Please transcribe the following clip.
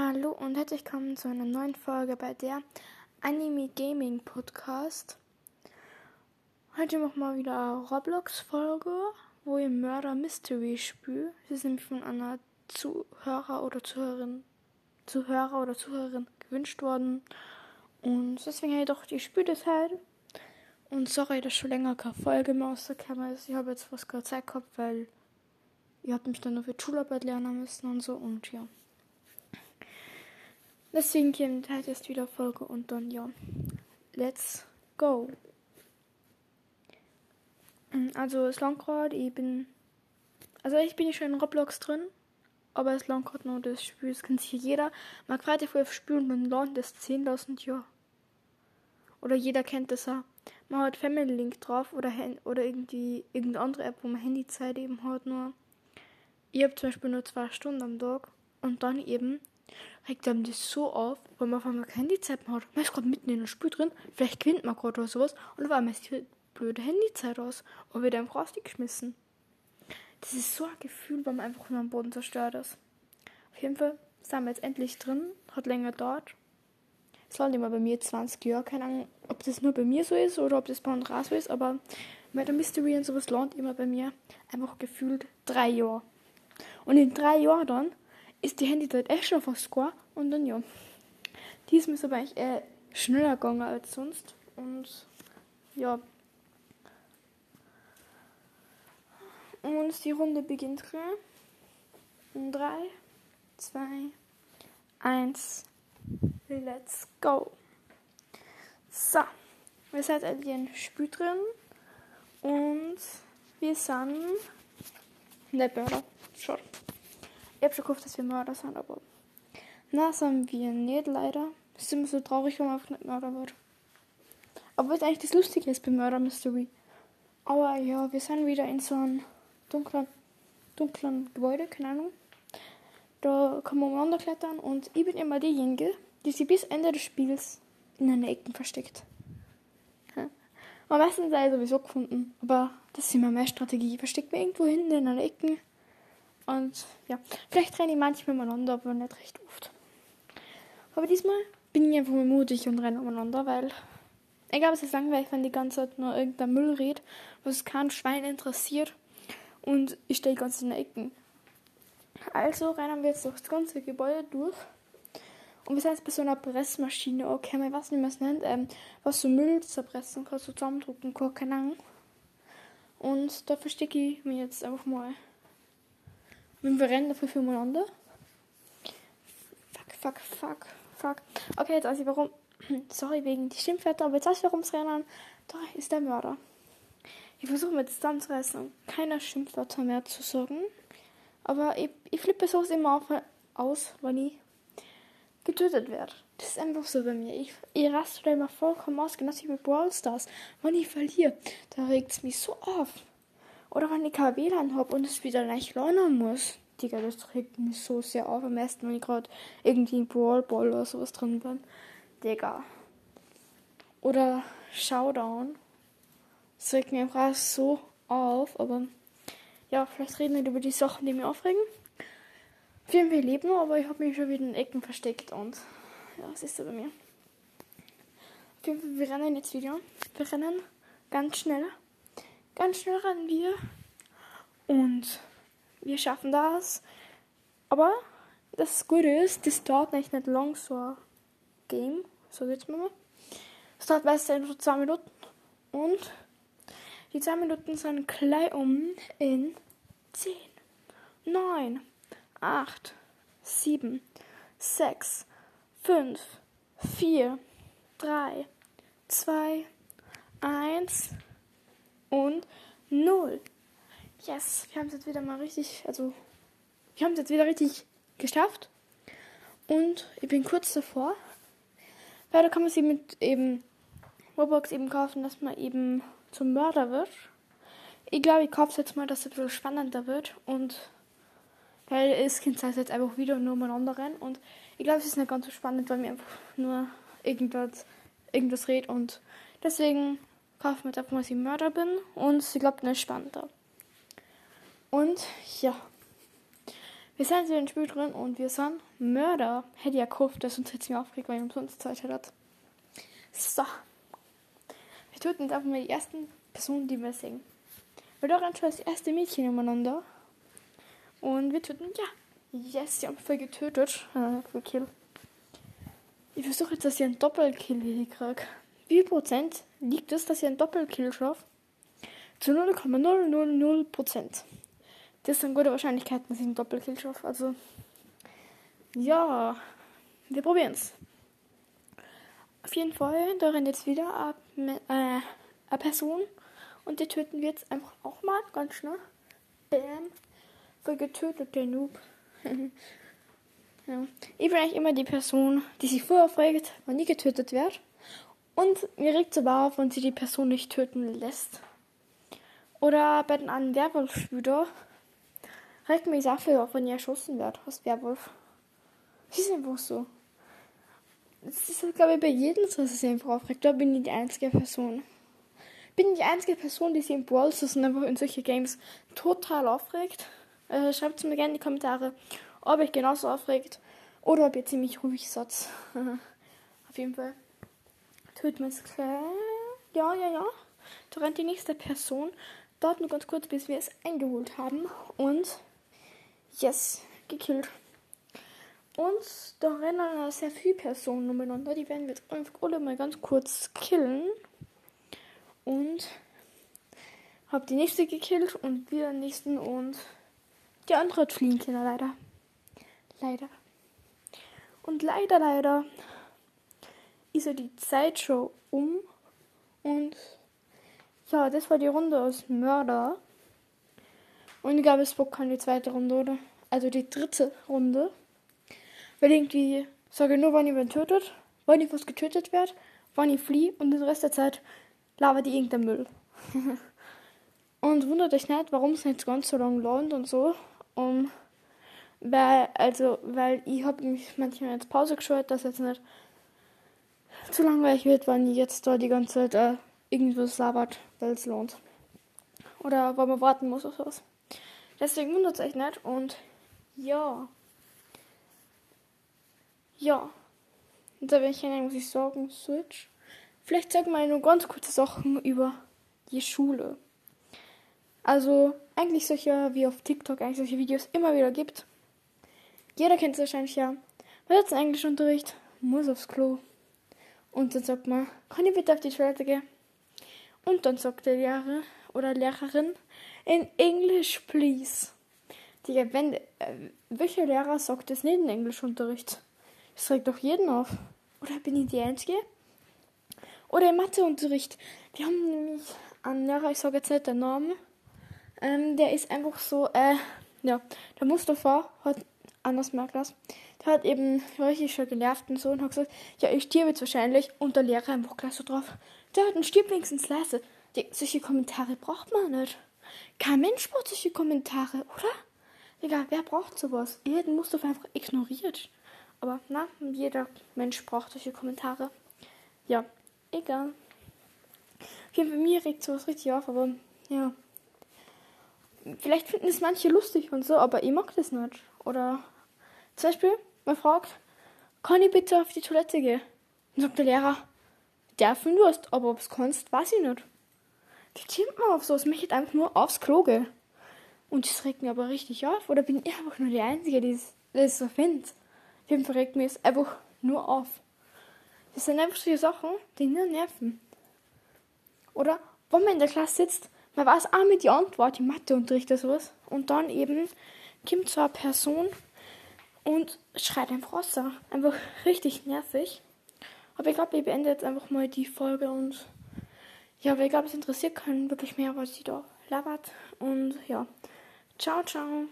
Hallo und herzlich willkommen zu einer neuen Folge bei der Anime Gaming Podcast. Heute machen wir wieder eine Roblox-Folge, wo ihr Murder Mystery spielt. Sie ist nämlich von einer Zuhörer oder Zuhörerin, Zuhörer oder Zuhörerin gewünscht worden. Und deswegen habe ich doch die Spiel das halt. Und sorry, dass schon länger keine Folge mehr aus der Kamera ist. Ich habe jetzt was gerade Zeit gehabt, weil ihr habt mich dann nur für Schularbeit lernen müssen und so und ja. Deswegen kommt halt jetzt wieder Folge und dann ja. Let's go. Mm, also gerade, ich bin. Also ich bin nicht schon in Roblox drin, aber gerade noch das Spiel, das kennt sich jeder. Man kann vorher spielen und lernt das 10.000 Jahre. Oder jeder kennt das auch. Man hat Family Link drauf oder, oder irgendwie irgendeine andere App, wo man Handyzeit eben hat nur. Ich habe zum Beispiel nur zwei Stunden am Tag und dann eben regt einem das so auf, weil man auf einmal kein Handyzeit mehr hat. Man ist gerade mitten in einem Spiel drin, vielleicht gewinnt man gerade oder sowas und auf einmal ist die blöde Handyzeit aus und wird einem rausgeschmissen. Das ist so ein Gefühl, wenn man einfach nur am Boden zerstört ist. Auf jeden Fall sind wir jetzt endlich drin, hat länger dort. Es lernt immer bei mir 20 Jahre, keine Ahnung, ob das nur bei mir so ist oder ob das bei anderen so ist, aber bei der Mystery und sowas lernt immer bei mir einfach gefühlt drei Jahre. Und in drei Jahren dann ist die Handyzeit echt schon fast score und dann ja. Diesmal ist aber eigentlich eher schneller gegangen als sonst und ja. Und die Runde beginnt. In 3, 2, 1, let's go. So, wir sind endlich ein Spiel drin und wir sind nicht Mörder. Schon. Ich hab schon gehofft, dass wir Mörder sind, aber. Na, sind wir nicht leider. Ist immer so traurig, wenn man einfach nicht Mörder wird. Aber was eigentlich das Lustige ist bei Murder Mystery. Aber ja, wir sind wieder in so einem dunklen, dunklen Gebäude, keine Ahnung. Da kann man umeinander klettern und ich bin immer diejenige, die sich bis Ende des Spiels in einer Ecken versteckt. Am meisten sei sowieso gefunden, aber das ist immer meine Strategie. Ich verstecke mich irgendwo hinten in einer Ecken und ja, vielleicht renne ich manchmal umeinander, aber nicht recht oft. Aber diesmal bin ich einfach mal mutig und renne umeinander, weil ich glaube, es langweilig, wenn die ganze Zeit nur irgendein Müll redet, was kein Schwein interessiert. Und ich stehe ganz in den Ecken. Also rennen wir jetzt durch das ganze Gebäude durch. Und wir sind jetzt bei so einer Pressmaschine, okay, ich weiß nicht, wie man es nennt, ähm, was so Müll zerpressen kann, so zusammendrucken kann, keine Ahnung. Und da verstecke ich mich jetzt einfach mal. Und wir rennen dafür füreinander. Fuck, fuck, fuck, fuck. Okay, jetzt weiß ich warum. Sorry wegen die Schimpfwörter, aber jetzt weiß ich warum es rennen. Da ist der Mörder. Ich versuche mir reißen, keine Schimpfwörter mehr zu sagen. Aber ich, ich flippe sowas immer auf, aus, wenn ich getötet werde. Das ist einfach so bei mir. Ich, ich raste da immer vollkommen aus, genauso wie bei Brawl Stars. Wenn ich verliere, da regt es mich so auf. Oder wenn ich kein WLAN habe und es wieder leicht lernen muss. Digga, das regt mich so sehr auf. Am besten, wenn ich gerade irgendwie in Brawl oder sowas drin bin. Digga. Oder Showdown. Das regt mich einfach so auf. Aber ja, vielleicht reden wir über die Sachen, die mich aufregen. Auf jeden Fall leben noch, aber ich habe mich schon wieder in Ecken versteckt und ja, was ist da bei mir? Fall, wir rennen jetzt wieder. Wir rennen ganz schnell. Ganz schnell rennen wir. Und wir schaffen das. Aber das Gute ist, das dauert nicht, nicht lang so ein Game. So mir mal. Es dauert meistens nur zwei Minuten. Und die zwei Minuten sind gleich um in 10, 9, 8, 7, 6, 5, 4, 3, 2, 1 und 0. Yes, wir haben es jetzt wieder mal richtig, also wir haben es jetzt wieder richtig geschafft. Und ich bin kurz davor. Weil da kann man sich mit eben Roblox eben kaufen, dass man eben zum Mörder wird. Ich glaube, ich kaufe es jetzt mal, dass es ein bisschen spannender wird. Und weil es Kind heißt jetzt einfach wieder nur umeinander rennen. Und ich glaube, es ist nicht ganz so spannend, weil mir einfach nur irgendwas, irgendwas redet. Und deswegen jetzt einfach mal, dass ich Mörder bin. Und glaube, dann ist spannender. Und ja, Wir sind in dem Spiel drin und wir sind Mörder. Hätte ja gekauft, das uns jetzt mir aufgeregt, weil ich umsonst Zeit hat. So. Wir töten jetzt einfach mal die ersten Personen, die wir sehen. Wir doch schon das erste Mädchen umeinander. Und wir töten, ja. Yes, die haben voll getötet. Voll Kill. Ich versuche jetzt, dass ich einen Doppelkill hier kriege. Wie Prozent liegt es, dass ich einen Doppelkill schaffe? Zu 0,000 Prozent. Das sind gute Wahrscheinlichkeiten, dass ich einen Doppelkill schaffe. Also, ja, wir probieren es. Auf jeden Fall, da rennt jetzt wieder eine, äh, eine Person. Und die töten wir jetzt einfach auch mal ganz schnell. Bam. Voll getötet, der Noob. ja. Ich bin eigentlich immer die Person, die sich vorher aufregt, wenn nie getötet wird. Und mir regt es aber auf, wenn sie die Person nicht töten lässt. Oder bei den anderen Werwolf-Spieler regt mich dafür auf, wenn ihr erschossen wird als Werwolf. Das ist einfach so. Das ist, glaube ich, bei jedem so, dass es einfach aufregt. Da bin ich die einzige Person. Bin die einzige Person, die sich in Brawl und einfach in solche Games total aufregt. Äh, Schreibt es mir gerne in die Kommentare, ob ich genauso aufregt oder ob ihr ziemlich ruhig seid. Auf jeden Fall. Töten wir jetzt klar. Ja, ja, ja. Da rennt die nächste Person. Dauert nur ganz kurz, bis wir es eingeholt haben. Und yes, gekillt. Und da rennen sehr viele Personen umeinander. Die werden wir jetzt einfach alle mal ganz kurz killen. Und hab die nächste gekillt und wieder den nächsten und die andere hat fliehen können, leider. Leider. Und leider, leider ja die Zeit schon um. Und ja, das war die Runde aus Mörder. Und glaube, es Bock kann die zweite Runde, oder? Also die dritte Runde. Weil irgendwie sage nur, wann jemand tötet, wann ich was getötet wird, wann ich fliehe und den Rest der Zeit labert die irgendein Müll. und wundert euch nicht, warum es nicht ganz so lang lohnt und so. Um, weil, also, weil ich habe mich manchmal jetzt Pause geschaut, dass jetzt nicht zu langweilig wird, wenn jetzt da die ganze Zeit äh, irgendwas labert, weil es lohnt. Oder weil man warten muss oder sowas. Deswegen wundert es euch nicht und ja. Ja. Und da bin ich muss ich sagen, Switch. Vielleicht sag mal nur ganz kurze Sachen über die Schule. Also, eigentlich solche, wie auf TikTok, eigentlich solche Videos immer wieder gibt. Jeder kennt es wahrscheinlich ja. Man hat Englischunterricht, muss aufs Klo. Und dann sagt man, kann ich bitte auf die Toilette gehen? Und dann sagt der Lehrer oder Lehrerin, in English, please. Digga, wenn, äh, welcher Lehrer sagt das nicht in Englischunterricht? Das regt doch jeden auf. Oder bin ich die Einzige? Oder im Matheunterricht. Wir haben nämlich einen Lehrer, ich sage jetzt nicht den Namen, ähm, der ist einfach so, äh, ja, der Mustafa hat, anders merkt das, hat eben richtig schon genervt und so und hat gesagt, ja, ich stirb jetzt wahrscheinlich und der Lehrer einfach gleich so drauf. Der hat einen Stirb wenigstens leise. Die, solche Kommentare braucht man nicht. Kein Mensch braucht solche Kommentare, oder? Digga, wer braucht sowas? Jeden Mustafa einfach ignoriert. Aber na, jeder Mensch braucht solche Kommentare. Ja, egal. Jeden Fall, mir regt sowas richtig auf, aber ja. Vielleicht finden es manche lustig und so, aber ich mag das nicht. Oder zum Beispiel, man fragt, kann ich bitte auf die Toilette gehen? Dann sagt der Lehrer, dürfen du hast, aber ob es kannst, weiß ich nicht. Wie kommt man auf so? Es möchte einfach nur aufs Klo gehen. Und das regt mir aber richtig auf. Oder bin ich einfach nur die Einzige, die das so findet? Auf jeden Fall regt mir es einfach nur auf. Das sind einfach solche Sachen, die nur nerven. Oder wenn man in der Klasse sitzt, man weiß auch mit die Antwort im Matheunterricht oder sowas. Und dann eben kommt so eine Person und schreit einfach raus. Einfach richtig nervig. Aber ich glaube, ich beende jetzt einfach mal die Folge und ja, aber ich glaube, es interessiert keinen wirklich mehr, was sie da labert. Und ja, ciao, ciao.